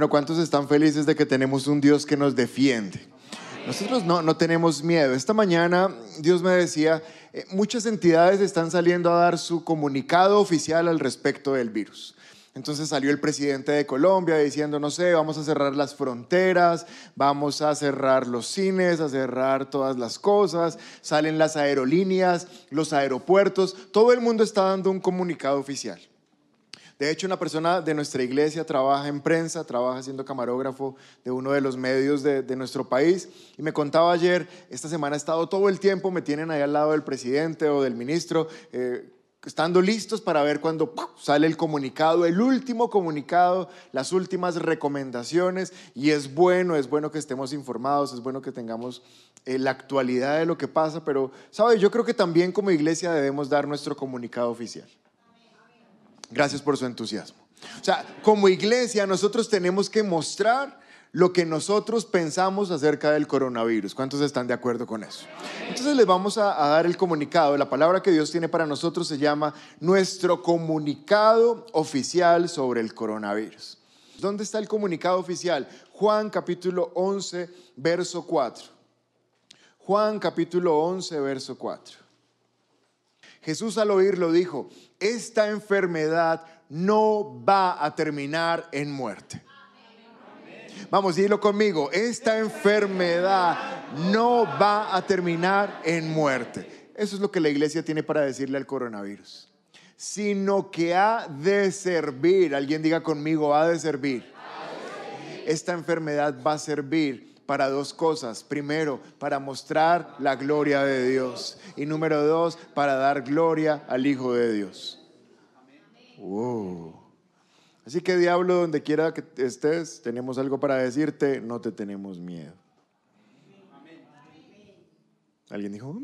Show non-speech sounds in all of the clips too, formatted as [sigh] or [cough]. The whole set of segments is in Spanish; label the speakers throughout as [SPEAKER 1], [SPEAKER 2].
[SPEAKER 1] Bueno, ¿cuántos están felices de que tenemos un Dios que nos defiende? Nosotros no, no tenemos miedo. Esta mañana Dios me decía, eh, muchas entidades están saliendo a dar su comunicado oficial al respecto del virus. Entonces salió el presidente de Colombia diciendo, no sé, vamos a cerrar las fronteras, vamos a cerrar los cines, a cerrar todas las cosas, salen las aerolíneas, los aeropuertos, todo el mundo está dando un comunicado oficial. De hecho, una persona de nuestra iglesia trabaja en prensa, trabaja siendo camarógrafo de uno de los medios de, nuestro país y me contaba ayer, esta semana he estado todo el tiempo, me tienen ahí al lado del presidente o del ministro. Eh, estando listos para ver cuando sale el comunicado, el último comunicado, las últimas recomendaciones, y es bueno, es bueno que estemos informados, es bueno que tengamos eh, la actualidad de lo que pasa, pero, ¿sabe? Yo creo que también como iglesia debemos dar nuestro comunicado oficial. Gracias por su entusiasmo. O sea, como iglesia nosotros tenemos que mostrar lo que nosotros pensamos acerca del coronavirus. ¿Cuántos están de acuerdo con eso? Entonces les vamos a, dar el comunicado. La palabra que Dios tiene para nosotros se llama nuestro comunicado oficial sobre el coronavirus. ¿Dónde está el comunicado oficial? Juan capítulo 11, verso 4. Juan capítulo 11, verso 4. Jesús al oírlo dijo, esta enfermedad no va a terminar en muerte. Vamos, dilo conmigo, esta enfermedad no va a terminar en muerte. Eso es lo que la iglesia tiene para decirle al coronavirus. Sino que ha de servir, alguien diga conmigo, ha de servir. Esta enfermedad va a servir para dos cosas. Primero, para mostrar la gloria de Dios. Y número dos, para dar gloria al Hijo de Dios. Así que diablo, donde quiera que estés, tenemos algo para decirte, no te tenemos miedo. Alguien dijo, [laughs]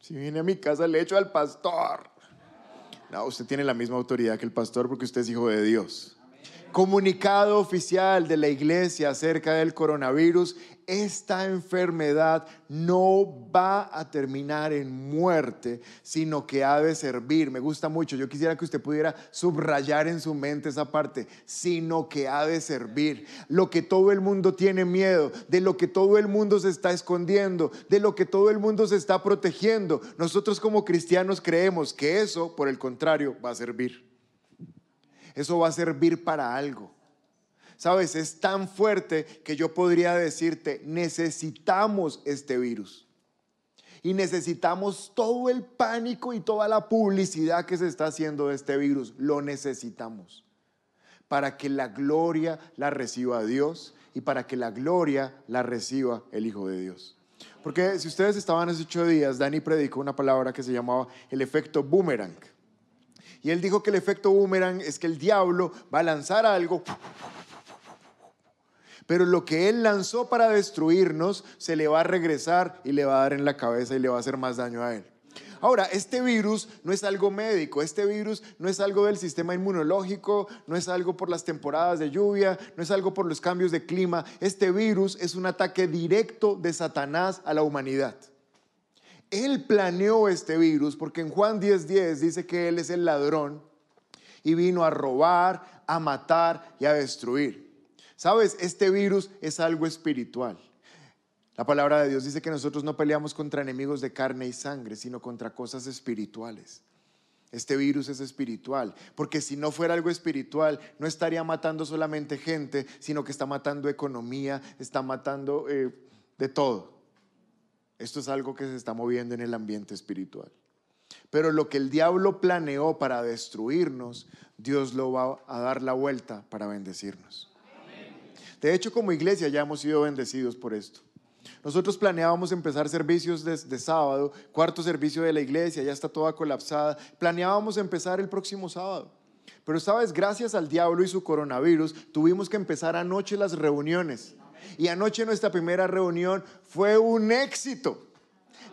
[SPEAKER 1] si viene a mi casa le echo al pastor. No, usted tiene la misma autoridad que el pastor porque usted es hijo de Dios. Comunicado oficial de la iglesia acerca del coronavirus esta enfermedad no va a terminar en muerte, sino que ha de servir. Me gusta mucho, yo quisiera que usted pudiera subrayar en su mente esa parte, sino que ha de servir. Lo que todo el mundo tiene miedo, de lo que todo el mundo se está escondiendo, de lo que todo el mundo se está protegiendo. Nosotros como cristianos creemos que eso, por el contrario, va a servir. Eso va a servir para algo. Sabes, es tan fuerte que yo podría decirte, necesitamos este virus. Y necesitamos todo el pánico y toda la publicidad que se está haciendo de este virus. Lo necesitamos. Para que la gloria la reciba Dios y para que la gloria la reciba el Hijo de Dios. Porque si ustedes estaban hace ocho días, Dani predicó una palabra que se llamaba el efecto boomerang. Y él dijo que el efecto boomerang es que el diablo va a lanzar algo pero lo que Él lanzó para destruirnos se le va a regresar y le va a dar en la cabeza y le va a hacer más daño a Él. Ahora, este virus no es algo médico, este virus no es algo del sistema inmunológico, no es algo por las temporadas de lluvia, no es algo por los cambios de clima. Este virus es un ataque directo de Satanás a la humanidad. Él planeó este virus porque en Juan 10:10 dice que Él es el ladrón y vino a robar, a matar y a destruir. Sabes, este virus es algo espiritual. La palabra de Dios dice que nosotros no peleamos contra enemigos de carne y sangre, sino contra cosas espirituales. Este virus es espiritual, porque si no fuera algo espiritual, no estaría matando solamente gente, sino que está matando economía, está matando eh, de todo. Esto es algo que se está moviendo en el ambiente espiritual. Pero lo que el diablo planeó para destruirnos, Dios lo va a dar la vuelta para bendecirnos. De hecho, como iglesia ya hemos sido bendecidos por esto. Nosotros planeábamos empezar servicios de, sábado, cuarto servicio de la iglesia, ya está toda colapsada. Planeábamos empezar el próximo sábado. Pero sabes, gracias al diablo y su coronavirus, tuvimos que empezar anoche las reuniones. Y anoche nuestra primera reunión fue un éxito.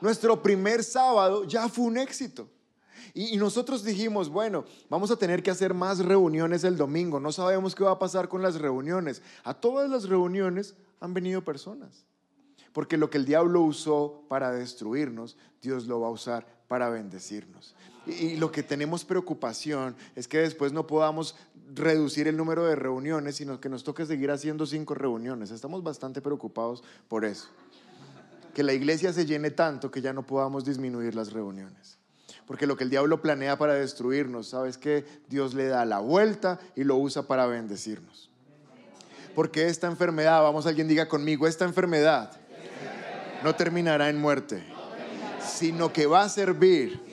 [SPEAKER 1] Nuestro primer sábado ya fue un éxito. Y, nosotros dijimos, bueno, vamos a tener que hacer más reuniones el domingo. No sabemos qué va a pasar con las reuniones. A todas las reuniones han venido personas. Porque lo que el diablo usó para destruirnos, Dios lo va a usar para bendecirnos. Y, lo que tenemos preocupación es que después no podamos reducir el número de reuniones, sino que nos toque seguir haciendo cinco reuniones. Estamos bastante preocupados por eso. Que la iglesia se llene tanto que ya no podamos disminuir las reuniones. Porque lo que el diablo planea para destruirnos, ¿sabes que Dios le da la vuelta y lo usa para bendecirnos. Porque esta enfermedad, vamos, alguien diga conmigo, esta enfermedad no terminará en muerte, sino que va a servir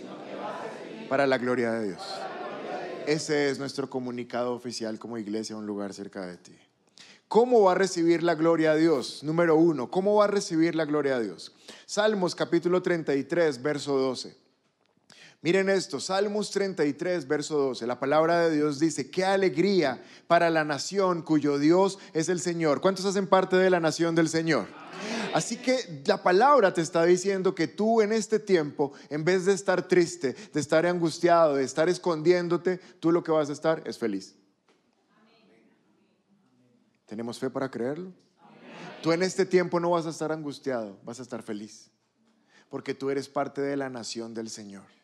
[SPEAKER 1] para la gloria de Dios. Ese es nuestro comunicado oficial como iglesia, un lugar cerca de ti. ¿Cómo va a recibir la gloria a Dios? Número uno, ¿cómo va a recibir la gloria a Dios? Salmos capítulo 33, verso 12. Miren esto, Salmos 33, verso 12. La palabra de Dios dice, qué alegría para la nación cuyo Dios es el Señor. ¿Cuántos hacen parte de la nación del Señor? Así que la palabra te está diciendo que tú en este tiempo, en vez de estar triste, de estar angustiado, de estar escondiéndote, tú lo que vas a estar es feliz. ¿Tenemos fe para creerlo? Tú en este tiempo no vas a estar angustiado, vas a estar feliz, porque tú eres parte de la nación del Señor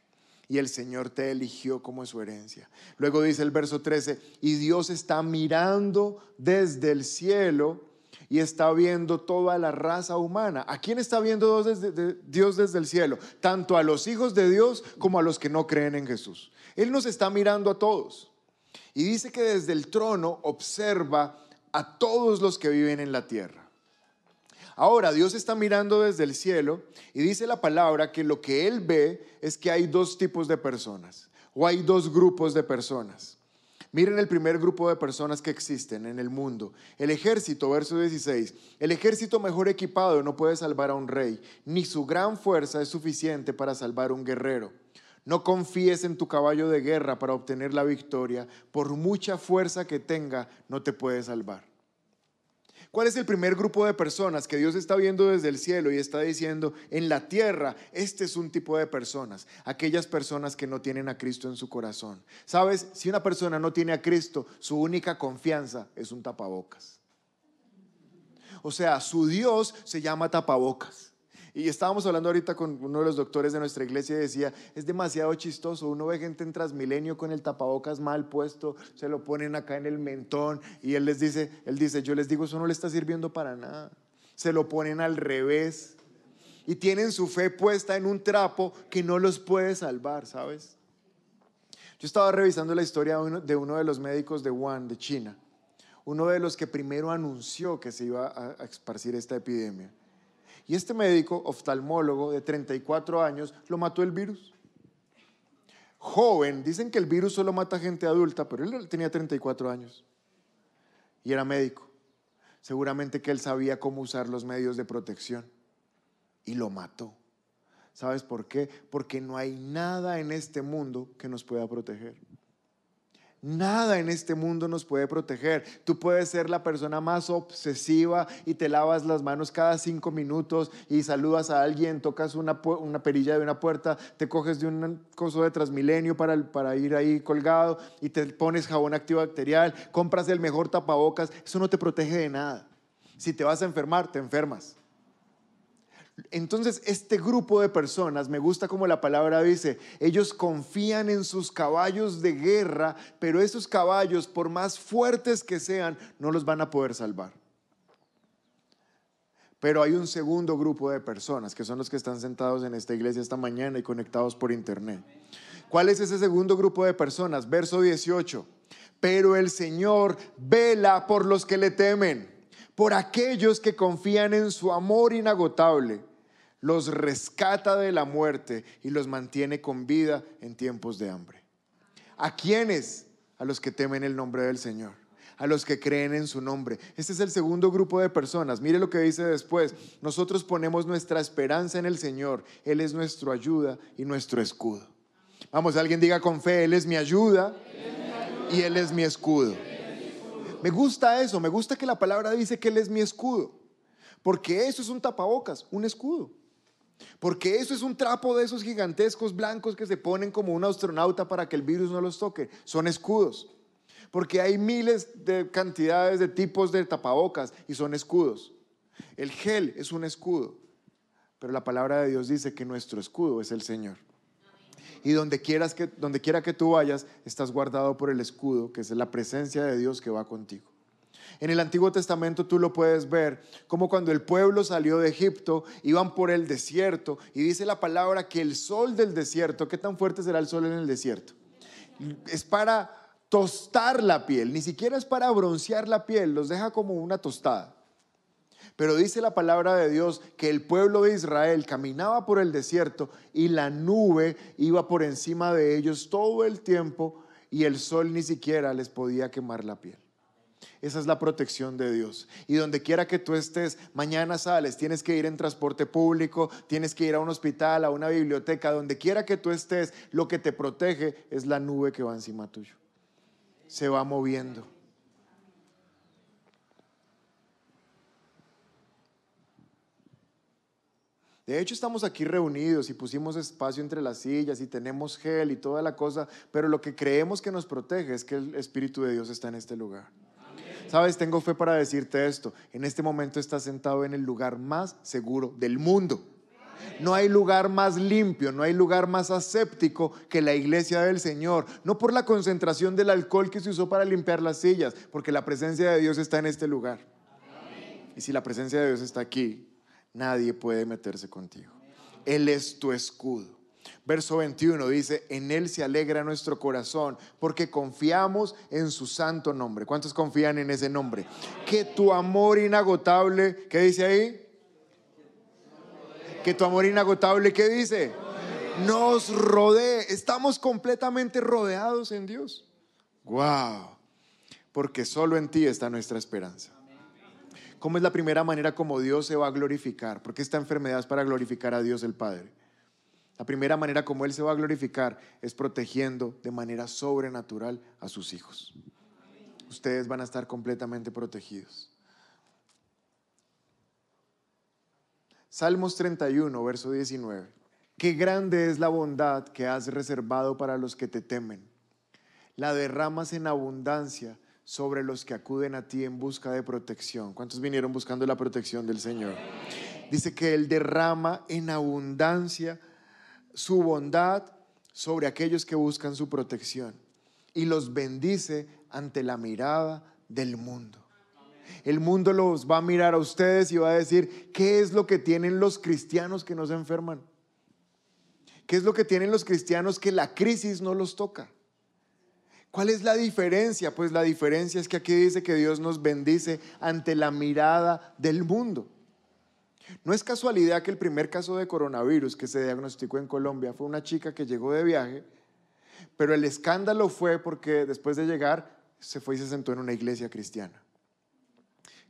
[SPEAKER 1] y el Señor te eligió como su herencia. Luego dice el verso 13, y Dios está mirando desde el cielo y está viendo toda la raza humana. ¿A quién está viendo Dios desde, el cielo? Tanto a los hijos de Dios como a los que no creen en Jesús. Él nos está mirando a todos. Y dice que desde el trono observa a todos los que viven en la tierra. Ahora, Dios está mirando desde el cielo y dice la palabra que lo que Él ve es que hay dos tipos de personas o hay dos grupos de personas. Miren el primer grupo de personas que existen en el mundo. El ejército, verso 16. El ejército mejor equipado no puede salvar a un rey, ni su gran fuerza es suficiente para salvar a un guerrero. No confíes en tu caballo de guerra para obtener la victoria. Por mucha fuerza que tenga, no te puede salvar. ¿Cuál es el primer grupo de personas que Dios está viendo desde el cielo y está diciendo, en la tierra, este es un tipo de personas, aquellas personas que no tienen a Cristo en su corazón? Sabes, si una persona no tiene a Cristo, su única confianza es un tapabocas. O sea, su Dios se llama tapabocas. Y estábamos hablando ahorita con uno de los doctores de nuestra iglesia y decía, es demasiado chistoso, uno ve gente en Transmilenio con el tapabocas mal puesto, se lo ponen acá en el mentón y él les dice, él dice, yo les digo, eso no le está sirviendo para nada. Se lo ponen al revés y tienen su fe puesta en un trapo que no los puede salvar, ¿sabes? Yo estaba revisando la historia de uno de los médicos de Wuhan, de China, uno de los que primero anunció que se iba a esparcir esta epidemia. Y este médico oftalmólogo de 34 años lo mató el virus. Joven, dicen que el virus solo mata gente adulta, pero él tenía 34 años y era médico. Seguramente que él sabía cómo usar los medios de protección y lo mató. ¿Sabes por qué? Porque no hay nada en este mundo que nos pueda proteger. Nada en este mundo nos puede proteger. Tú puedes ser la persona más obsesiva y te lavas las manos cada cinco minutos y saludas a alguien, tocas una, perilla de una puerta, te coges de un coso de Transmilenio para, para ir ahí colgado y te pones jabón antibacterial, compras el mejor tapabocas. Eso no te protege de nada. Si te vas a enfermar, te enfermas. Entonces, este grupo de personas, me gusta como la palabra dice, ellos confían en sus caballos de guerra, pero esos caballos, por más fuertes que sean, no los van a poder salvar. Pero hay un segundo grupo de personas, que son los que están sentados en esta iglesia esta mañana y conectados por internet. ¿Cuál es ese segundo grupo de personas? Verso 18. Pero el Señor vela por los que le temen por aquellos que confían en su amor inagotable, los rescata de la muerte y los mantiene con vida en tiempos de hambre. ¿A quiénes? A los que temen el nombre del Señor, a los que creen en su nombre. Este es el segundo grupo de personas. Mire lo que dice después. Nosotros ponemos nuestra esperanza en el Señor. Él es nuestra ayuda y nuestro escudo. Vamos, alguien diga con fe, Él es mi ayuda y Él es mi escudo. Me gusta eso, me gusta que la palabra dice que Él es mi escudo. Porque eso es un tapabocas, un escudo. Porque eso es un trapo de esos gigantescos blancos que se ponen como un astronauta para que el virus no los toque. Son escudos. Porque hay miles de cantidades de tipos de tapabocas y son escudos. El gel es un escudo. Pero la palabra de Dios dice que nuestro escudo es el Señor. Y donde, quieras que, donde quiera que tú vayas, estás guardado por el escudo, que es la presencia de Dios que va contigo. En el Antiguo Testamento tú lo puedes ver, como cuando el pueblo salió de Egipto, iban por el desierto y dice la palabra que el sol del desierto, ¿qué tan fuerte será el sol en el desierto? Es para tostar la piel, ni siquiera es para broncear la piel, los deja como una tostada. Pero dice la palabra de Dios que el pueblo de Israel caminaba por el desierto y la nube iba por encima de ellos todo el tiempo y el sol ni siquiera les podía quemar la piel. Esa es la protección de Dios. Y donde quiera que tú estés, mañana sales, tienes que ir en transporte público, tienes que ir a un hospital, a una biblioteca, donde quiera que tú estés, lo que te protege es la nube que va encima tuyo. Se va moviendo. De hecho, estamos aquí reunidos y pusimos espacio entre las sillas y tenemos gel y toda la cosa, pero lo que creemos que nos protege es que el Espíritu de Dios está en este lugar. Sabes, tengo fe para decirte esto. En este momento estás sentado en el lugar más seguro del mundo. No hay lugar más limpio, no hay lugar más aséptico que la iglesia del Señor. No por la concentración del alcohol que se usó para limpiar las sillas, porque la presencia de Dios está en este lugar. Y si la presencia de Dios está aquí, nadie puede meterse contigo. Él es tu escudo. Verso 21 dice, en Él se alegra nuestro corazón porque confiamos en su santo nombre. ¿Cuántos confían en ese nombre? Que tu amor inagotable, ¿qué dice ahí? Que tu amor inagotable, ¿qué dice? Nos rodee. Estamos completamente rodeados en Dios. Wow. Porque solo en ti está nuestra esperanza. ¿Cómo es la primera manera como Dios se va a glorificar? Porque esta enfermedad es para glorificar a Dios el Padre. La primera manera como Él se va a glorificar es protegiendo de manera sobrenatural a sus hijos. Ustedes van a estar completamente protegidos. Salmos 31, verso 19. Qué grande es la bondad que has reservado para los que te temen. La derramas en abundancia sobre los que acuden a ti en busca de protección. ¿Cuántos vinieron buscando la protección del Señor? Dice que Él derrama en abundancia su bondad sobre aquellos que buscan su protección y los bendice ante la mirada del mundo. El mundo los va a mirar a ustedes y va a decir, ¿qué es lo que tienen los cristianos que no se enferman? ¿Qué es lo que tienen los cristianos que la crisis no los toca? ¿Cuál es la diferencia? Pues la diferencia es que aquí dice que Dios nos bendice ante la mirada del mundo. No es casualidad que el primer caso de coronavirus que se diagnosticó en Colombia fue una chica que llegó de viaje, pero el escándalo fue porque después de llegar se fue y se sentó en una iglesia cristiana,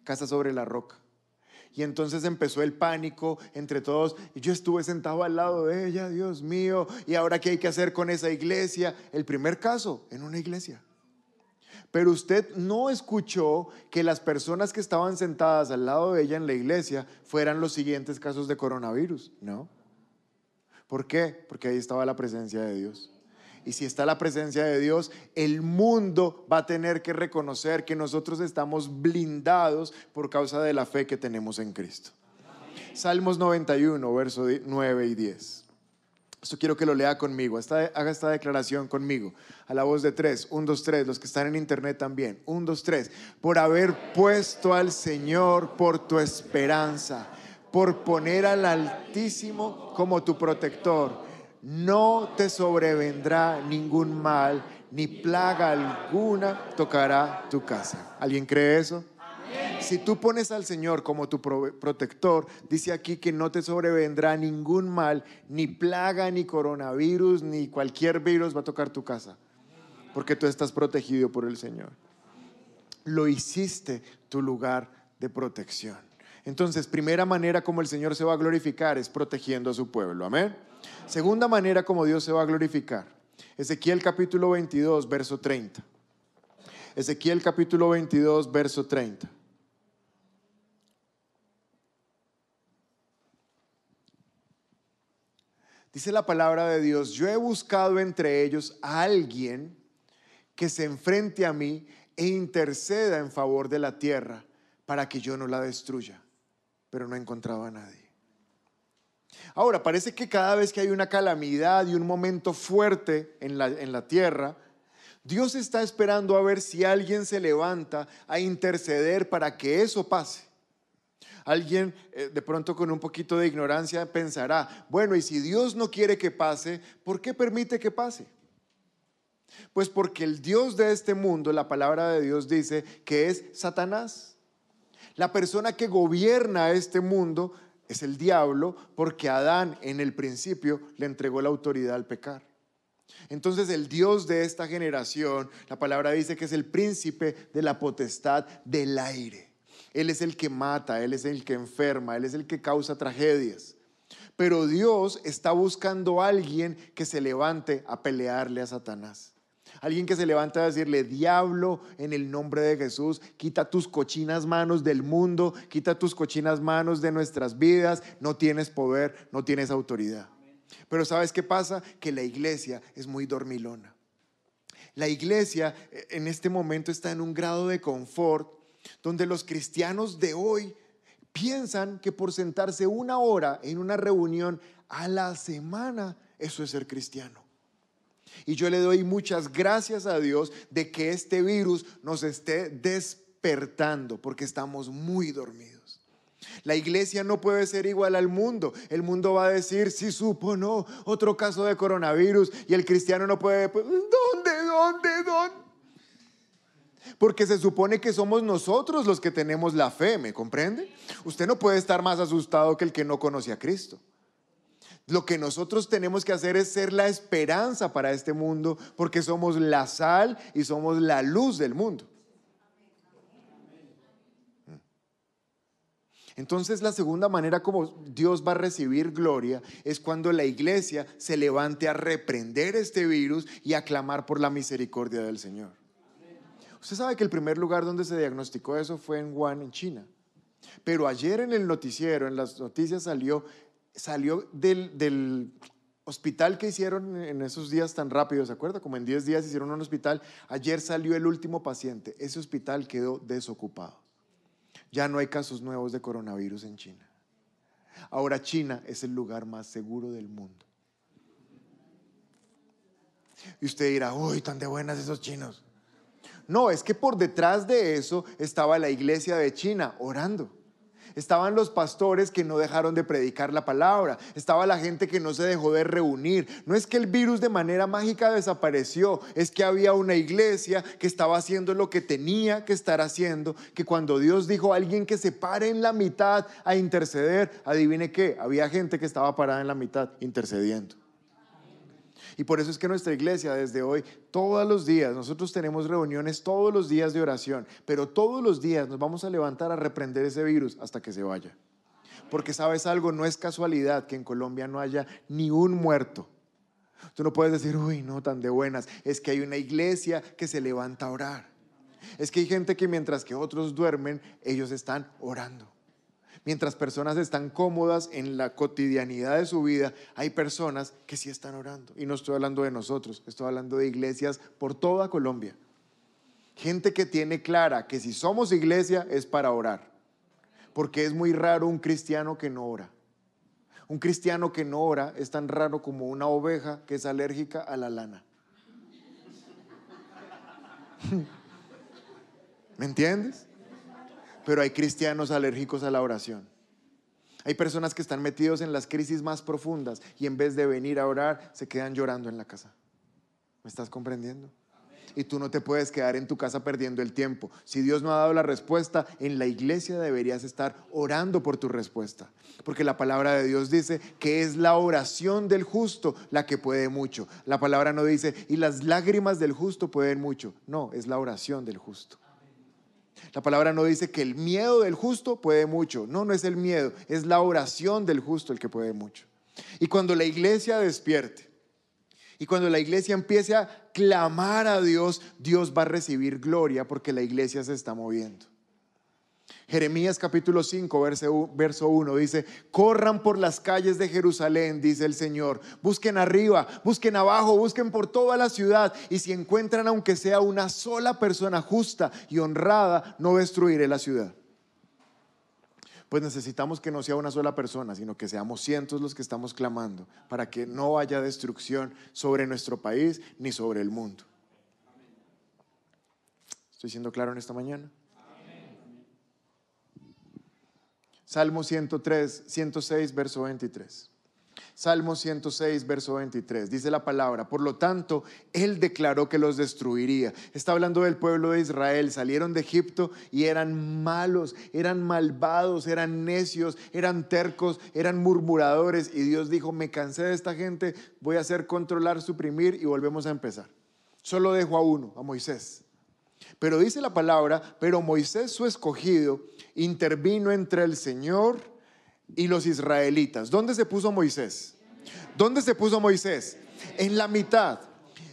[SPEAKER 1] casa sobre la roca. Y entonces empezó el pánico entre todos. Y yo estuve sentado al lado de ella, Dios mío. ¿Y ahora qué hay que hacer con esa iglesia? El primer caso, en una iglesia. Pero usted no escuchó que las personas que estaban sentadas al lado de ella en la iglesia fueran los siguientes casos de coronavirus, ¿no? ¿Por qué? Porque ahí estaba la presencia de Dios. Y si está la presencia de Dios, el mundo va a tener que reconocer que nosotros estamos blindados por causa de la fe que tenemos en Cristo. Salmos 91, verso 9 y 10. Esto quiero que lo lea conmigo. haga esta declaración conmigo. A la voz de tres. Un, dos, tres. Los que están en internet también. Un, dos, tres. Por haber puesto al Señor por tu esperanza. Por poner al Altísimo como tu protector. No te sobrevendrá ningún mal, ni plaga alguna tocará tu casa. ¿Alguien cree eso? Si tú pones al Señor como tu protector, dice aquí que no te sobrevendrá ningún mal, ni plaga, ni coronavirus, ni cualquier virus va a tocar tu casa, porque tú estás protegido por el Señor. Lo hiciste tu lugar de protección. Entonces, primera manera como el Señor se va a glorificar es protegiendo a su pueblo. Amén. Segunda manera como Dios se va a glorificar. Ezequiel capítulo 22, verso 30. Ezequiel capítulo 22, verso 30. Dice la palabra de Dios, yo he buscado entre ellos a alguien que se enfrente a mí e interceda en favor de la tierra para que yo no la destruya, pero no he encontrado a nadie. Ahora, parece que cada vez que hay una calamidad y un momento fuerte en la, en la tierra, Dios está esperando a ver si alguien se levanta a interceder para que eso pase. Alguien eh, de pronto con un poquito de ignorancia pensará, bueno, y si Dios no quiere que pase, ¿por qué permite que pase? Pues porque el Dios de este mundo, la palabra de Dios dice que es Satanás. La persona que gobierna este mundo es el diablo porque Adán en el principio le entregó la autoridad al pecar. Entonces el Dios de esta generación, la palabra dice que es el príncipe de la potestad del aire. Él es el que mata, Él es el que enferma, Él es el que causa tragedias. Pero Dios está buscando a alguien que se levante a pelearle a Satanás. Alguien que se levanta a decirle, diablo, en el nombre de Jesús, quita tus cochinas manos del mundo, quita tus cochinas manos de nuestras vidas, no tienes poder, no tienes autoridad. Pero ¿sabes qué pasa? Que la iglesia es muy dormilona. La iglesia eh, en este momento está en un grado de confort donde los cristianos de hoy piensan que por sentarse una hora en una reunión a la semana, eso es ser cristiano. Y yo le doy muchas gracias a Dios de que este virus nos esté despertando porque estamos muy dormidos. La iglesia no puede ser igual al mundo. El mundo va a decir, si supo, no, otro caso de coronavirus. Y el cristiano no puede, pues, ¿dónde, dónde, dónde? Porque se supone que somos nosotros los que tenemos la fe, ¿me comprende? Usted no puede estar más asustado que el que no conoce a Cristo. Lo que nosotros tenemos que hacer es ser la esperanza para este mundo porque somos la sal y somos la luz del mundo. Entonces la segunda manera como Dios va a recibir gloria es cuando la iglesia se levante a reprender este virus y a clamar por la misericordia del Señor. Usted sabe que el primer lugar donde se diagnosticó eso fue en Wuhan, en China. Pero ayer en el noticiero, en las noticias salió salió del, hospital que hicieron en esos días tan rápidos, ¿se acuerda? Como en 10 días hicieron un hospital. Ayer salió el último paciente. Ese hospital quedó desocupado. Ya no hay casos nuevos de coronavirus en China. Ahora China es el lugar más seguro del mundo. Y usted dirá, uy, tan de buenas esos chinos. No, es que por detrás de eso estaba la iglesia de China orando. Estaban los pastores que no dejaron de predicar la palabra. Estaba la gente que no se dejó de reunir. No es que el virus de manera mágica desapareció, es que había una iglesia que estaba haciendo lo que tenía que estar haciendo, que cuando Dios dijo a alguien que se pare en la mitad a interceder, adivine qué, había gente que estaba parada en la mitad intercediendo. Y por eso es que nuestra iglesia desde hoy, todos los días, nosotros tenemos reuniones todos los días de oración, pero todos los días nos vamos a levantar a reprender ese virus hasta que se vaya. Porque sabes algo, no es casualidad que en Colombia no haya ni un muerto. Tú no puedes decir, uy, no, tan de buenas. Es que hay una iglesia que se levanta a orar. Es que hay gente que mientras que otros duermen, ellos están orando. Mientras personas están cómodas en la cotidianidad de su vida, hay personas que sí están orando. Y no estoy hablando de nosotros, estoy hablando de iglesias por toda Colombia. Gente que tiene clara que si somos iglesia es para orar. Porque es muy raro un cristiano que no ora. Un cristiano que no ora es tan raro como una oveja que es alérgica a la lana. [laughs] ¿Me entiendes? Pero hay cristianos alérgicos a la oración. Hay personas que están metidos en las crisis más profundas y en vez de venir a orar se quedan llorando en la casa. ¿Me estás comprendiendo? Y tú no te puedes quedar en tu casa perdiendo el tiempo. Si Dios no ha dado la respuesta, en la iglesia deberías estar orando por tu respuesta. Porque la palabra de Dios dice que es la oración del justo la que puede mucho. La palabra no dice, y las lágrimas del justo pueden mucho. No, es la oración del justo. La palabra no dice que el miedo del justo puede mucho. No, no es el miedo, es la oración del justo el que puede mucho. Y cuando la iglesia despierte y cuando la iglesia empiece a clamar a Dios, Dios va a recibir gloria porque la iglesia se está moviendo. Jeremías capítulo 5, verso 1 dice, corran por las calles de Jerusalén, dice el Señor, busquen arriba, busquen abajo, busquen por toda la ciudad y si encuentran aunque sea una sola persona justa y honrada, no destruiré la ciudad. Pues necesitamos que no sea una sola persona, sino que seamos cientos los que estamos clamando para que no haya destrucción sobre nuestro país ni sobre el mundo. ¿Estoy siendo claro en esta mañana? Salmo 103, 106, verso 23. Salmo 106, verso 23. Dice la palabra, por lo tanto, Él declaró que los destruiría. Está hablando del pueblo de Israel. Salieron de Egipto y eran malos, eran malvados, eran necios, eran tercos, eran murmuradores. Y Dios dijo, me cansé de esta gente, voy a hacer controlar, suprimir y volvemos a empezar. Solo dejo a uno, a Moisés. Pero dice la palabra, pero Moisés su escogido intervino entre el Señor y los israelitas. ¿Dónde se puso Moisés? ¿Dónde se puso Moisés? En la mitad.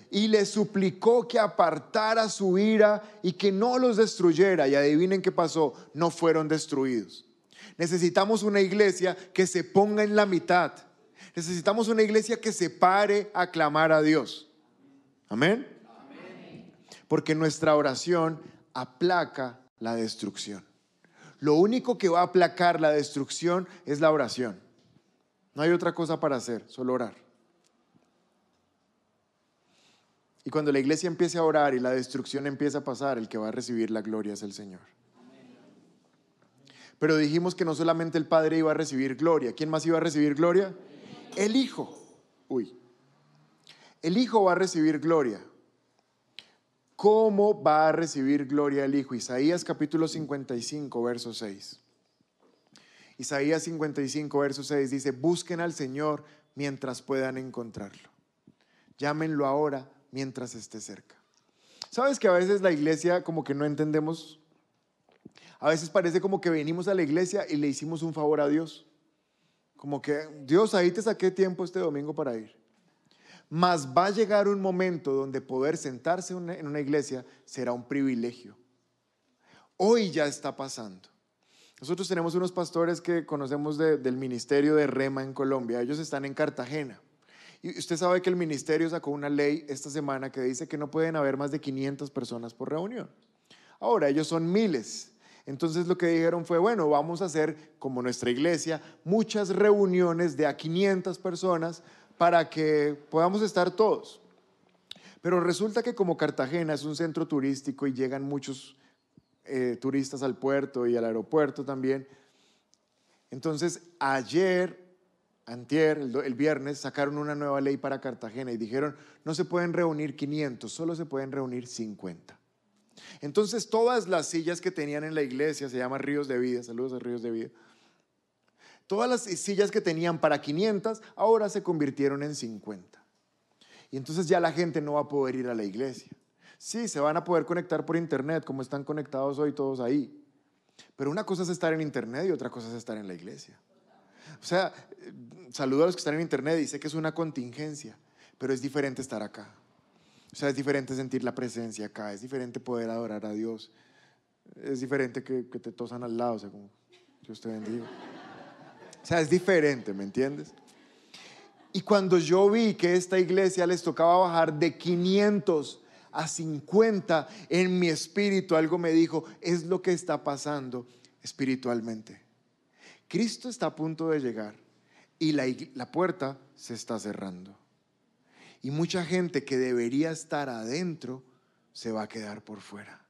[SPEAKER 1] Y le suplicó que apartara su ira y que no los destruyera. Y adivinen qué pasó, no fueron destruidos. Necesitamos una iglesia que se ponga en la mitad. Necesitamos una iglesia que se pare a clamar a Dios. Amén. Porque nuestra oración aplaca la destrucción. Lo único que va a aplacar la destrucción es la oración. No hay otra cosa para hacer, solo orar. Y cuando la iglesia empiece a orar y la destrucción empieza a pasar, el que va a recibir la gloria es el Señor. Pero dijimos que no solamente el Padre iba a recibir gloria. ¿Quién más iba a recibir gloria? El Hijo. Uy. El Hijo va a recibir gloria. ¿Cómo va a recibir gloria el Hijo? Isaías capítulo 55, verso 6. Isaías 55, verso 6 dice, busquen al Señor mientras puedan encontrarlo. Llámenlo ahora mientras esté cerca. ¿Sabes que a veces la iglesia como que no entendemos? A veces parece como que venimos a la iglesia y le hicimos un favor a Dios. Como que, Dios, ahí te saqué tiempo este domingo para ir. Mas va a llegar un momento donde poder sentarse en una iglesia será un privilegio. Hoy ya está pasando. Nosotros tenemos unos pastores que conocemos del ministerio de Rema en Colombia. Ellos están en Cartagena. Y usted sabe que el ministerio sacó una ley esta semana que dice que no pueden haber más de 500 personas por reunión. Ahora, ellos son miles. Entonces lo que dijeron fue, bueno, vamos a hacer, como nuestra iglesia, muchas reuniones de a 500 personas para que podamos estar todos. Pero resulta que como Cartagena es un centro turístico y llegan muchos eh, turistas al puerto y al aeropuerto también, entonces ayer, antier, el, el viernes, sacaron una nueva ley para Cartagena y dijeron, no se pueden reunir 500, solo se pueden reunir 50. Entonces todas las sillas que tenían en la iglesia, se llaman Ríos de Vida, saludos a Ríos de Vida, Todas las sillas que tenían para 500 ahora se convirtieron en 50. Y entonces ya la gente no va a poder ir a la iglesia. Sí, se van a poder conectar por internet, como están conectados hoy todos ahí. Pero una cosa es estar en internet y otra cosa es estar en la iglesia. O sea, saludo a los que están en internet y sé que es una contingencia, pero es diferente estar acá. O sea, es diferente sentir la presencia acá, es diferente poder adorar a Dios. Es diferente que, te tosan al lado, o sea, como Dios te bendiga. O sea, es diferente, ¿me entiendes? Y cuando yo vi que esta iglesia les tocaba bajar de 500 a 50, en mi espíritu algo me dijo, es lo que está pasando espiritualmente. Cristo está a punto de llegar y la, la puerta se está cerrando. Y mucha gente que debería estar adentro se va a quedar por fuera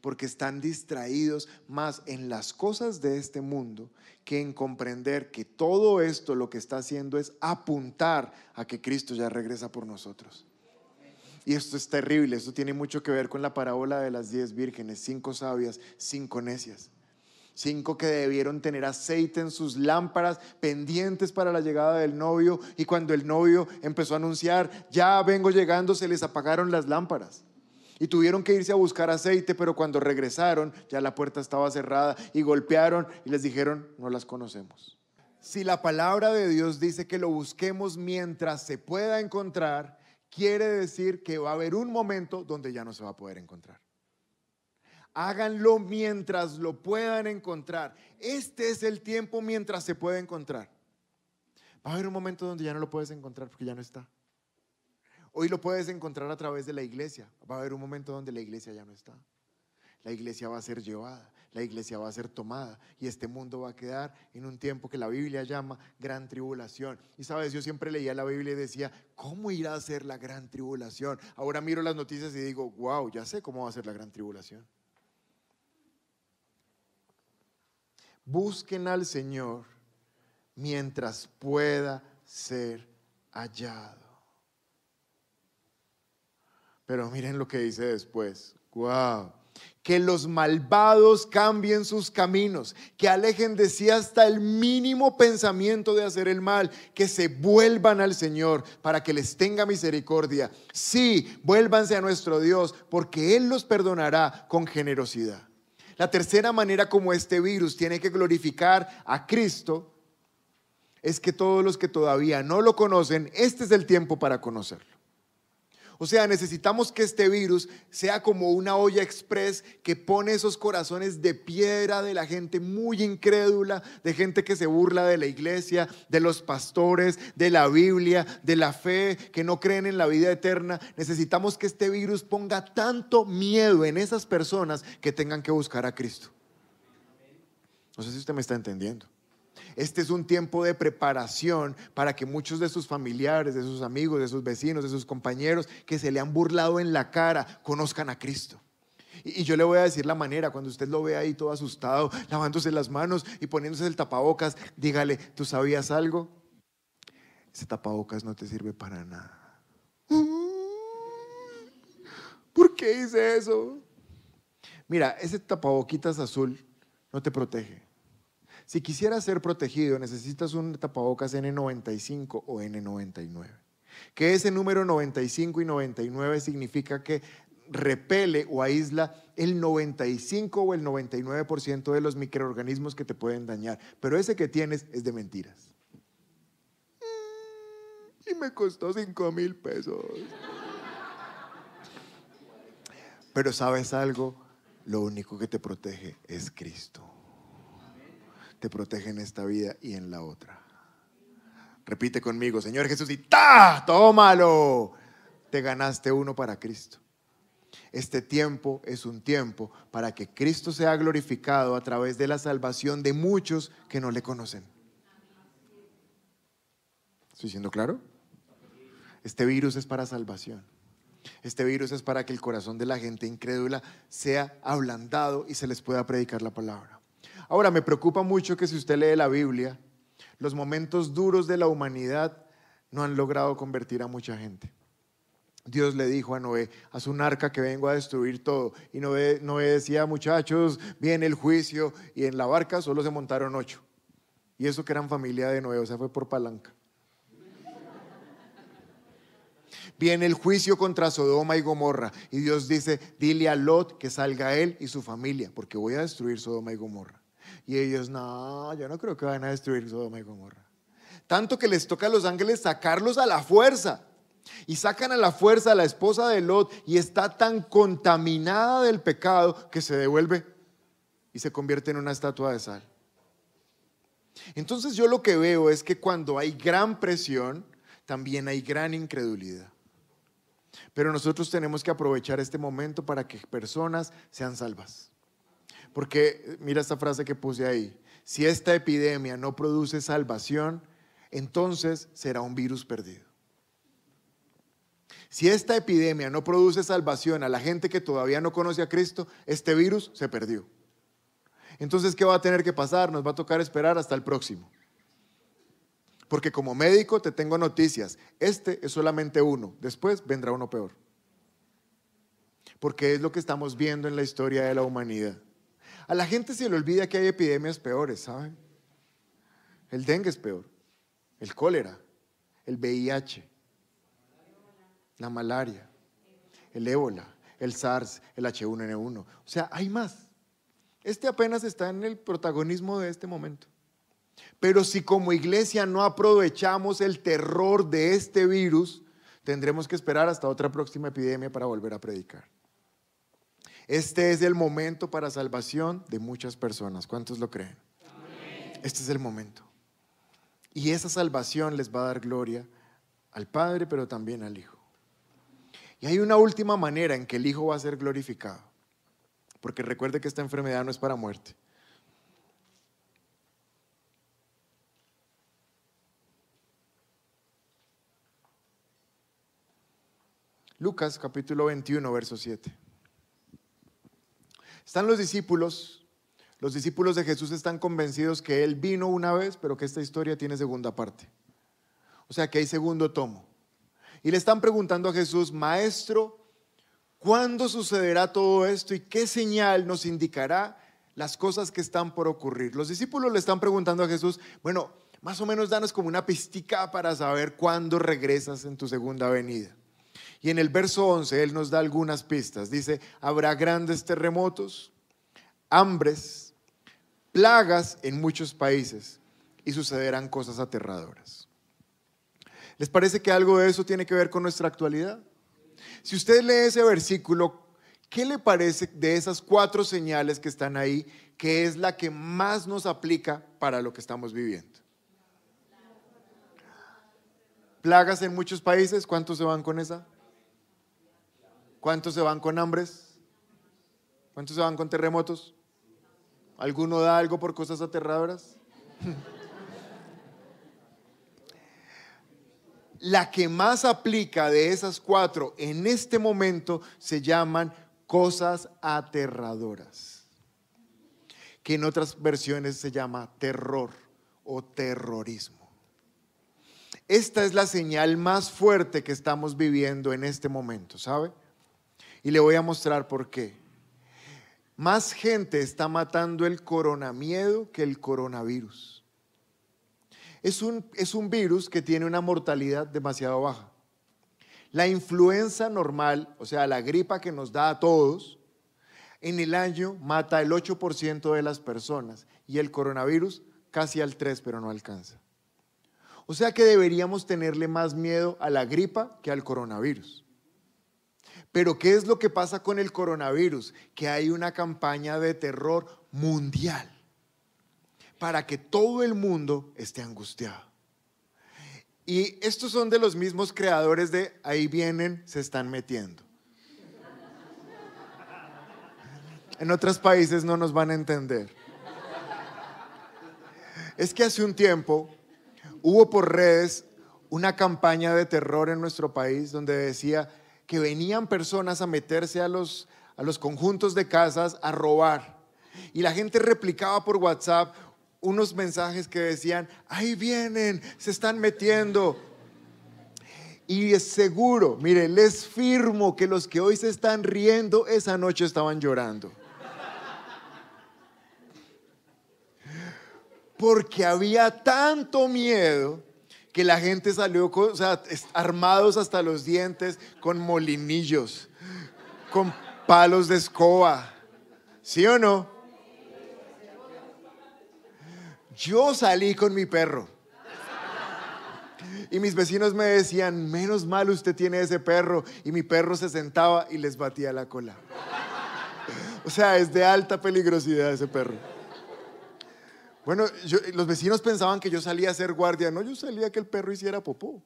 [SPEAKER 1] porque están distraídos más en las cosas de este mundo que en comprender que todo esto lo que está haciendo es apuntar a que Cristo ya regresa por nosotros. Y esto es terrible, esto tiene mucho que ver con la parábola de las diez vírgenes, cinco sabias, cinco necias. Cinco que debieron tener aceite en sus lámparas pendientes para la llegada del novio y cuando el novio empezó a anunciar, ya vengo llegando, se les apagaron las lámparas. Y tuvieron que irse a buscar aceite, pero cuando regresaron ya la puerta estaba cerrada y golpearon y les dijeron, no las conocemos. Si la palabra de Dios dice que lo busquemos mientras se pueda encontrar, quiere decir que va a haber un momento donde ya no se va a poder encontrar. Háganlo mientras lo puedan encontrar. Este es el tiempo mientras se puede encontrar. Va a haber un momento donde ya no lo puedes encontrar porque ya no está. Hoy lo puedes encontrar a través de la iglesia. Va a haber un momento donde la iglesia ya no está. la iglesia va a ser llevada, la iglesia va a ser tomada y este mundo va a quedar en un tiempo que la Biblia llama gran tribulación. Y sabes, yo siempre leía la Biblia y decía, ¿cómo irá a ser la gran tribulación? Ahora miro las noticias y digo, wow, ya sé cómo va a ser la gran tribulación. Busquen al Señor mientras pueda ser hallado. Pero miren lo que dice después. Wow que los malvados cambien sus caminos, que alejen de sí hasta el mínimo pensamiento de hacer el mal, que se vuelvan al Señor para que les tenga misericordia. Sí, vuélvanse a nuestro Dios, porque Él los perdonará con generosidad. La tercera manera como este virus tiene que glorificar a Cristo es que todos los que todavía no lo conocen, este es el tiempo para conocerlo. O sea, necesitamos que este virus sea como una olla express que pone esos corazones de piedra de la gente muy incrédula, de gente que se burla de la iglesia, de los pastores, de la Biblia, de la fe, que no creen en la vida eterna. Necesitamos que este virus ponga tanto miedo en esas personas que tengan que buscar a Cristo. No sé si usted me está entendiendo. Este es un tiempo de preparación para que muchos de sus familiares, de sus amigos, de sus vecinos, de sus compañeros que se le han burlado en la cara, conozcan a Cristo. Y, yo le voy a decir la manera, cuando usted lo ve ahí todo asustado, lavándose las manos y poniéndose el tapabocas, dígale, ¿tú sabías algo? Ese tapabocas no te sirve para nada. ¿Por qué hice eso? Mira, ese tapaboquitas azul no te protege. Si quisieras ser protegido, necesitas un tapabocas N95 o N99. Que ese número 95 y 99 significa que repele o aísla el 95 o el 99% de los microorganismos que te pueden dañar. Pero ese que tienes es de mentiras. Y me costó 5 mil pesos. Pero sabes algo, lo único que te protege es Cristo te protege en esta vida y en la otra. Repite conmigo, Señor Jesús, y ¡ta! Tómalo. Te ganaste uno para Cristo. Este tiempo es un tiempo para que Cristo sea glorificado a través de la salvación de muchos que no le conocen. ¿Estoy siendo claro? Este virus es para salvación. Este virus es para que el corazón de la gente incrédula sea ablandado y se les pueda predicar la palabra. Ahora, me preocupa mucho que si usted lee la Biblia, los momentos duros de la humanidad no han logrado convertir a mucha gente. Dios le dijo a Noé, haz un arca que vengo a destruir todo. Y Noé, Noé decía, muchachos, viene el juicio. Y en la barca solo se montaron ocho. Y eso que eran familia de Noé, o sea, fue por palanca. Viene el juicio contra Sodoma y Gomorra. Y Dios dice, dile a Lot que salga él y su familia, porque voy a destruir Sodoma y Gomorra. Y ellos, no, yo no creo que vayan a destruir Sodoma y Gomorra. Tanto que les toca a los ángeles sacarlos a la fuerza. Y sacan a la fuerza a la esposa de Lot y está tan contaminada del pecado que se devuelve y se convierte en una estatua de sal. Entonces yo lo que veo es que cuando hay gran presión, también hay gran incredulidad. Pero nosotros tenemos que aprovechar este momento para que personas sean salvas. Porque mira esta frase que puse ahí. Si esta epidemia no produce salvación, entonces será un virus perdido. Si esta epidemia no produce salvación a la gente que todavía no conoce a Cristo, este virus se perdió. Entonces, ¿qué va a tener que pasar? Nos va a tocar esperar hasta el próximo. Porque como médico te tengo noticias. Este es solamente uno. Después vendrá uno peor. Porque es lo que estamos viendo en la historia de la humanidad. A la gente se le olvida que hay epidemias peores, ¿saben? El dengue es peor, el cólera, el VIH, la malaria, el ébola, el SARS, el H1N1. O sea, hay más. Este apenas está en el protagonismo de este momento. Pero si como iglesia no aprovechamos el terror de este virus, tendremos que esperar hasta otra próxima epidemia para volver a predicar. Este es el momento para salvación de muchas personas. ¿Cuántos lo creen? Este es el momento. Y esa salvación les va a dar gloria al Padre, pero también al Hijo. Y hay una última manera en que el Hijo va a ser glorificado. Porque recuerde que esta enfermedad no es para muerte. Lucas capítulo 21, verso 7. Están los discípulos, los discípulos de Jesús están convencidos que Él vino una vez, pero que esta historia tiene segunda parte. O sea que hay segundo tomo. Y le están preguntando a Jesús, Maestro, ¿cuándo sucederá todo esto y qué señal nos indicará las cosas que están por ocurrir? Los discípulos le están preguntando a Jesús, bueno, más o menos danos como una pistica para saber cuándo regresas en tu segunda venida. Y en el verso 11 Él nos da algunas pistas. Dice, habrá grandes terremotos, hambres, plagas en muchos países y sucederán cosas aterradoras. ¿Les parece que algo de eso tiene que ver con nuestra actualidad? Si usted lee ese versículo, ¿qué le parece de esas cuatro señales que están ahí, que es la que más nos aplica para lo que estamos viviendo? Plagas en muchos países, ¿cuántos se van con esa? ¿Cuántos se van con hambres? ¿Cuántos se van con terremotos? ¿Alguno da algo por cosas aterradoras? [laughs] La que más aplica de esas cuatro en este momento se llaman cosas aterradoras, que en otras versiones se llama terror o terrorismo. Esta es la señal más fuerte que estamos viviendo en este momento, ¿sabe? Y le voy a mostrar por qué. Más gente está matando el coronamiedo que el coronavirus. Es un, es un virus que tiene una mortalidad demasiado baja. La influenza normal, o sea, la gripa que nos da a todos, en el año mata el 8% de las personas y el coronavirus casi al 3%, pero no alcanza. O sea que deberíamos tenerle más miedo a la gripa que al coronavirus. Pero ¿qué es lo que pasa con el coronavirus? Que hay una campaña de terror mundial para que todo el mundo esté angustiado. Y estos son de los mismos creadores de ahí vienen, se están metiendo. En otros países no nos van a entender. Es que hace un tiempo hubo por redes una campaña de terror en nuestro país donde decía, que venían personas a meterse a los, a los conjuntos de casas a robar. Y la gente replicaba por WhatsApp unos mensajes que decían, ahí vienen, se están metiendo. Y es seguro, mire, les firmo que los que hoy se están riendo, esa noche estaban llorando. Porque había tanto miedo que la gente salió con, armados hasta los dientes con molinillos, con palos de escoba. ¿Sí o no? Yo salí con mi perro. Y mis vecinos me decían, menos mal usted tiene ese perro. Y mi perro se sentaba y les batía la cola. O sea, es de alta peligrosidad ese perro. Bueno, los vecinos pensaban que yo salía a ser guardia, no, yo salía a que el perro hiciera popó.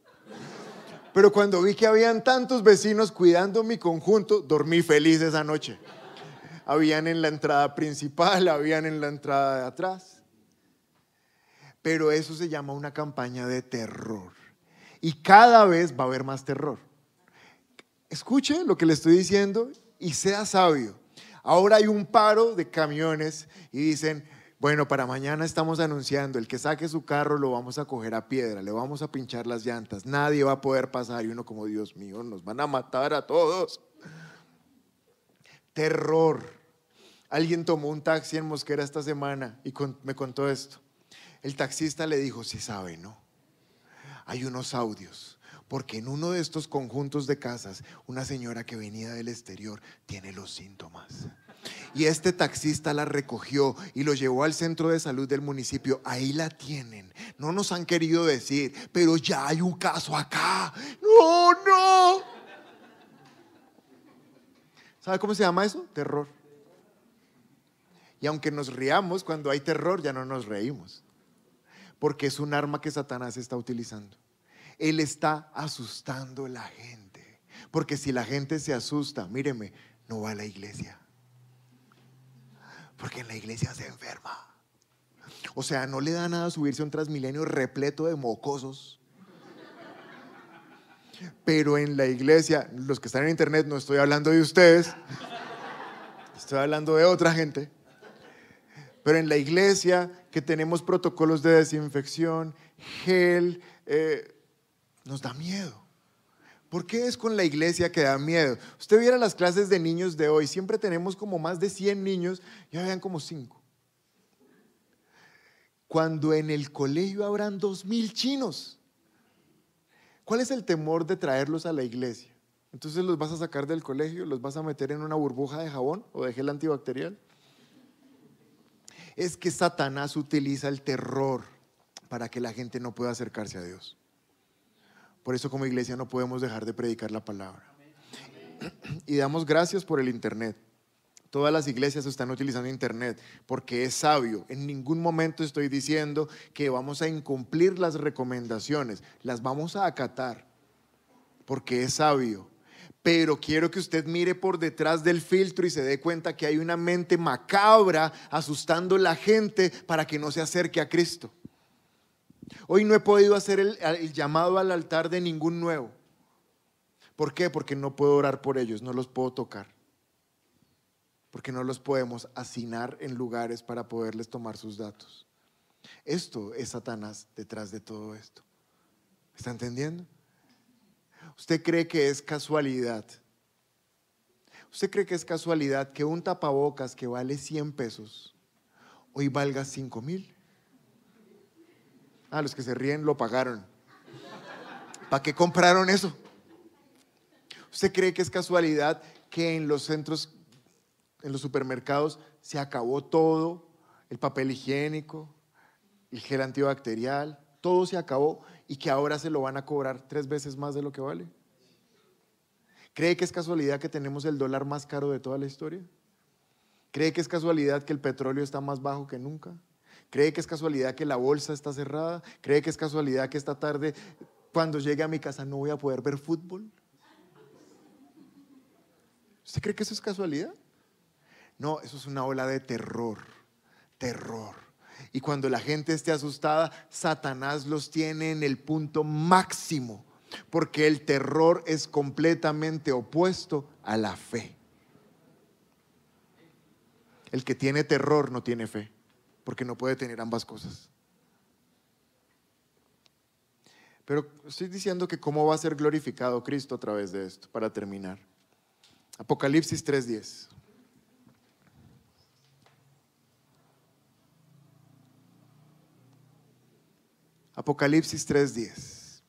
[SPEAKER 1] Pero cuando vi que habían tantos vecinos cuidando mi conjunto, dormí feliz esa noche. Habían en la entrada principal, habían en la entrada de atrás. Pero eso se llama una campaña de terror. Y cada vez va a haber más terror. Escuche lo que le estoy diciendo y sea sabio. Ahora hay un paro de camiones y dicen, bueno, para mañana estamos anunciando, el que saque su carro lo vamos a coger a piedra, le vamos a pinchar las llantas, nadie va a poder pasar y uno como Dios mío, nos van a matar a todos. Terror. Alguien tomó un taxi en Mosquera esta semana y me contó esto. El taxista le dijo, sí sabe, ¿no? Hay unos audios, porque en uno de estos conjuntos de casas, una señora que venía del exterior tiene los síntomas y este taxista la recogió y lo llevó al centro de salud del municipio. Ahí la tienen. No nos han querido decir, pero ya hay un caso acá. No, no. ¿Sabe cómo se llama eso? Terror. Y aunque nos riamos, cuando hay terror ya no nos reímos. Porque es un arma que Satanás está utilizando. Él está asustando a la gente. Porque si la gente se asusta, míreme, no va a la iglesia Porque en la iglesia se enferma. O sea, no le da nada subirse a un transmilenio repleto de mocosos. Pero en la iglesia, los que están en internet, no estoy hablando de ustedes, estoy hablando de otra gente. Pero en la iglesia que tenemos protocolos de desinfección, gel, eh, nos da miedo. ¿Por qué es con la iglesia que da miedo? Usted viera las clases de niños de hoy, siempre tenemos como más de 100 niños, ya vean como 5. Cuando en el colegio habrán 2.000 chinos. ¿Cuál es el temor de traerlos a la iglesia? Entonces los vas a sacar del colegio, los vas a meter en una burbuja de jabón o de gel antibacterial. Es que Satanás utiliza el terror para que la gente no pueda acercarse a Dios. Por eso como iglesia no podemos dejar de predicar la palabra. [clears throat] Y damos gracias por el Internet. Todas las iglesias están utilizando Internet porque es sabio. En ningún momento estoy diciendo que vamos a incumplir las recomendaciones. Las vamos a acatar porque es sabio. Pero quiero que usted mire por detrás del filtro y se dé cuenta que hay una mente macabra asustando a la gente para que no se acerque a Cristo. Hoy no he podido hacer el, llamado al altar de ningún nuevo. ¿Por qué? Porque no puedo orar por ellos, no los puedo tocar. Porque no los podemos hacinar en lugares para poderles tomar sus datos. Esto es Satanás detrás de todo esto. ¿Está entendiendo? ¿Usted cree que es casualidad? ¿Usted cree que es casualidad que un tapabocas que vale 100 pesos hoy valga 5 mil? Ah, los que se ríen lo pagaron. ¿Para qué compraron eso? ¿Usted cree que es casualidad que en los centros, en los supermercados, se acabó todo? El papel higiénico, el gel antibacterial, todo se acabó y que ahora se lo van a cobrar tres veces más de lo que vale. ¿Cree que es casualidad que tenemos el dólar más caro de toda la historia? ¿Cree que es casualidad que el petróleo está más bajo que nunca? ¿Cree que es casualidad que la bolsa está cerrada? ¿Cree que es casualidad que esta tarde, cuando llegue a mi casa, no voy a poder ver fútbol? ¿Usted cree que eso es casualidad? No, eso es una ola de terror, terror. Y cuando la gente esté asustada, Satanás los tiene en el punto máximo, porque el terror es completamente opuesto a la fe. El que tiene terror no tiene fe porque no puede tener ambas cosas. Pero estoy diciendo que cómo va a ser glorificado Cristo a través de esto, para terminar. Apocalipsis 3:10. Apocalipsis 3:10.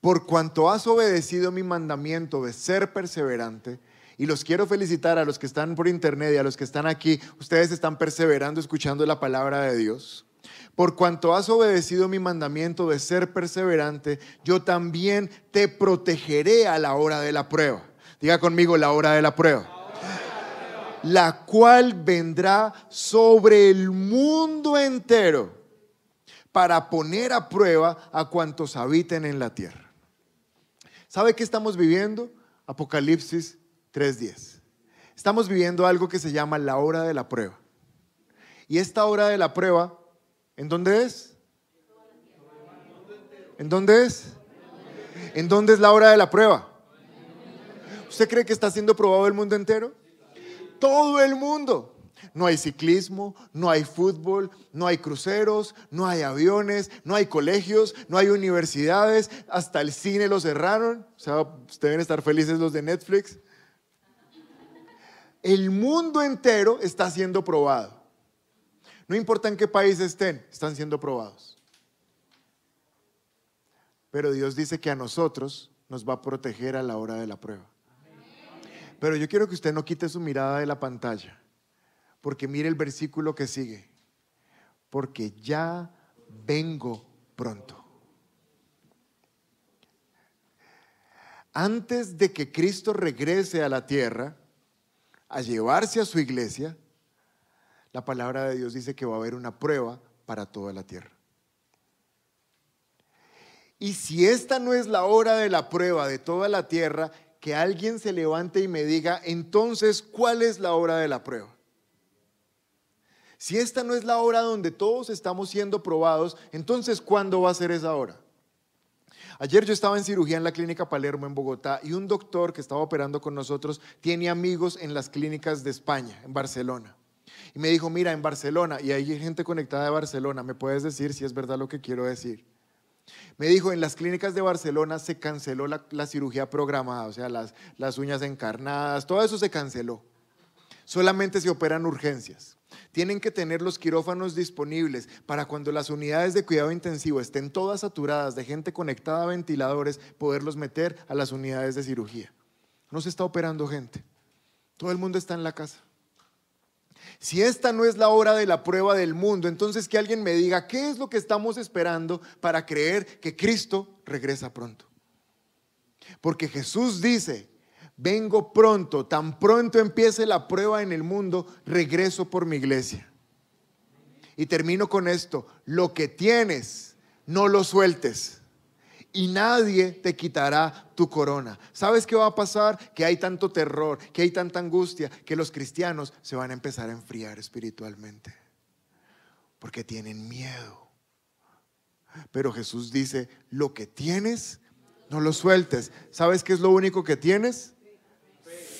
[SPEAKER 1] Por cuanto has obedecido mi mandamiento de ser perseverante, y los quiero felicitar a los que están por internet y a los que están aquí. Ustedes están perseverando escuchando la palabra de Dios. Por cuanto has obedecido mi mandamiento de ser perseverante, yo también te protegeré a la hora de la prueba. Diga conmigo la hora de la prueba. La cual vendrá sobre el mundo entero para poner a prueba a cuantos habiten en la tierra. ¿Sabe qué estamos viviendo? Apocalipsis 3.10. Estamos viviendo algo que se llama la hora de la prueba. Y esta hora de la prueba, ¿en dónde es? ¿En dónde es? ¿En dónde es la hora de la prueba? ¿Usted cree que está siendo probado el mundo entero? Todo el mundo. No hay ciclismo, no hay fútbol, no hay cruceros, no hay aviones, no hay colegios, no hay universidades, hasta el cine lo cerraron. O sea, deben estar felices los de Netflix el mundo entero está siendo probado. No importa en qué país estén, están siendo probados. Pero Dios dice que a nosotros nos va a proteger a la hora de la prueba. Pero yo quiero que usted no quite su mirada de la pantalla, porque mire el versículo que sigue. Porque ya vengo pronto. Antes de que Cristo regrese a la tierra, a llevarse a su iglesia, la palabra de Dios dice que va a haber una prueba para toda la tierra. Y si esta no es la hora de la prueba de toda la tierra, que alguien se levante y me diga, entonces, ¿cuál es la hora de la prueba? Si esta no es la hora donde todos estamos siendo probados, entonces ¿cuándo va a ser esa hora? Ayer yo estaba en cirugía en la clínica Palermo en Bogotá y un doctor que estaba operando con nosotros tiene amigos en las clínicas de España, en Barcelona. Y me dijo, mira, en Barcelona, y hay gente conectada de Barcelona, ¿me puedes decir si es verdad lo que quiero decir? Me dijo, en las clínicas de Barcelona se canceló la, cirugía programada, o sea, las, las uñas encarnadas, todo eso se canceló. Solamente se operan urgencias. Tienen que tener los quirófanos disponibles para cuando las unidades de cuidado intensivo estén todas saturadas de gente conectada a ventiladores, poderlos meter a las unidades de cirugía. No se está operando gente. Todo el mundo está en la casa. Si esta no es la hora de la prueba del mundo, entonces que alguien me diga qué es lo que estamos esperando para creer que Cristo regresa pronto. Porque Jesús dice, vengo pronto, tan pronto empiece la prueba en el mundo, regreso por mi iglesia. Y termino con esto, lo que tienes, no lo sueltes y nadie te quitará tu corona. ¿Sabes qué va a pasar? Que hay tanto terror, que hay tanta angustia, que los cristianos se van a empezar a enfriar espiritualmente, porque tienen miedo. Pero Jesús dice, lo que tienes, no lo sueltes. ¿Sabes qué es lo único que tienes?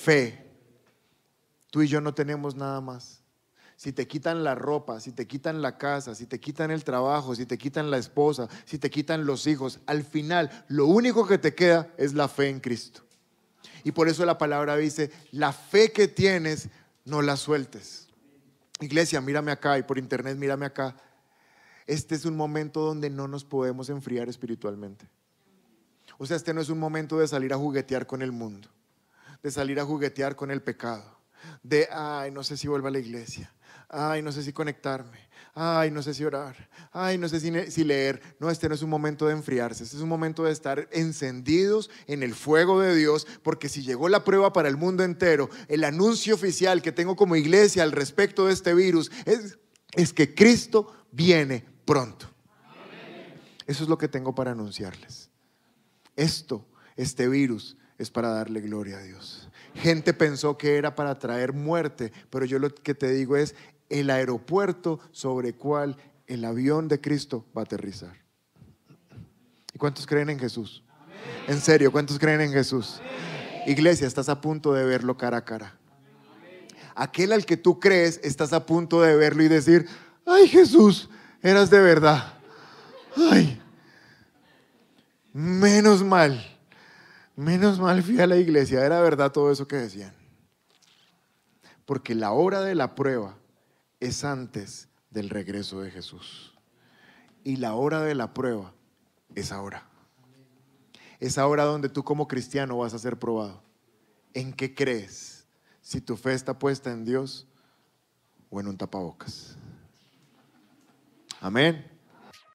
[SPEAKER 1] Fe. Tú y yo no tenemos nada más si te quitan la ropa, si te quitan la casa, si te quitan el trabajo, si te quitan la esposa, si te quitan los hijos, al final lo único que te queda es la fe en Cristo. Y por eso la palabra dice, la fe que tienes, no la sueltes. Iglesia, mírame acá y por internet mírame acá. Este es un momento donde no nos podemos enfriar espiritualmente. O sea, este no es un momento de salir a juguetear con el mundo, de salir a juguetear con el pecado, de, ay, no sé si vuelva a la iglesia, ay, no sé si conectarme, ay, no sé si orar, ay, no sé si, leer. No, este no es un momento de enfriarse, este es un momento de estar encendidos en el fuego de Dios, porque si llegó la prueba para el mundo entero, el anuncio oficial que tengo como iglesia al respecto de este virus es, es que Cristo viene pronto. Eso es lo que tengo para anunciarles. Esto, este virus, es para darle gloria a Dios. Gente pensó que era para traer muerte, pero yo lo que te digo es, el aeropuerto sobre cual el avión de Cristo va a aterrizar. ¿Y cuántos creen en Jesús? En serio, ¿cuántos creen en Jesús? Iglesia, estás a punto de verlo cara a cara. Aquel al que tú crees, estás a punto de verlo y decir, ay Jesús, eras de verdad. Ay, menos mal, menos mal fui a la iglesia, era verdad todo eso que decían. Porque la hora de la prueba es antes del regreso de Jesús. Y la hora de la prueba es ahora. Es ahora donde tú como cristiano vas a ser probado. ¿En qué crees? Si tu fe está puesta en Dios o en un tapabocas. Amén.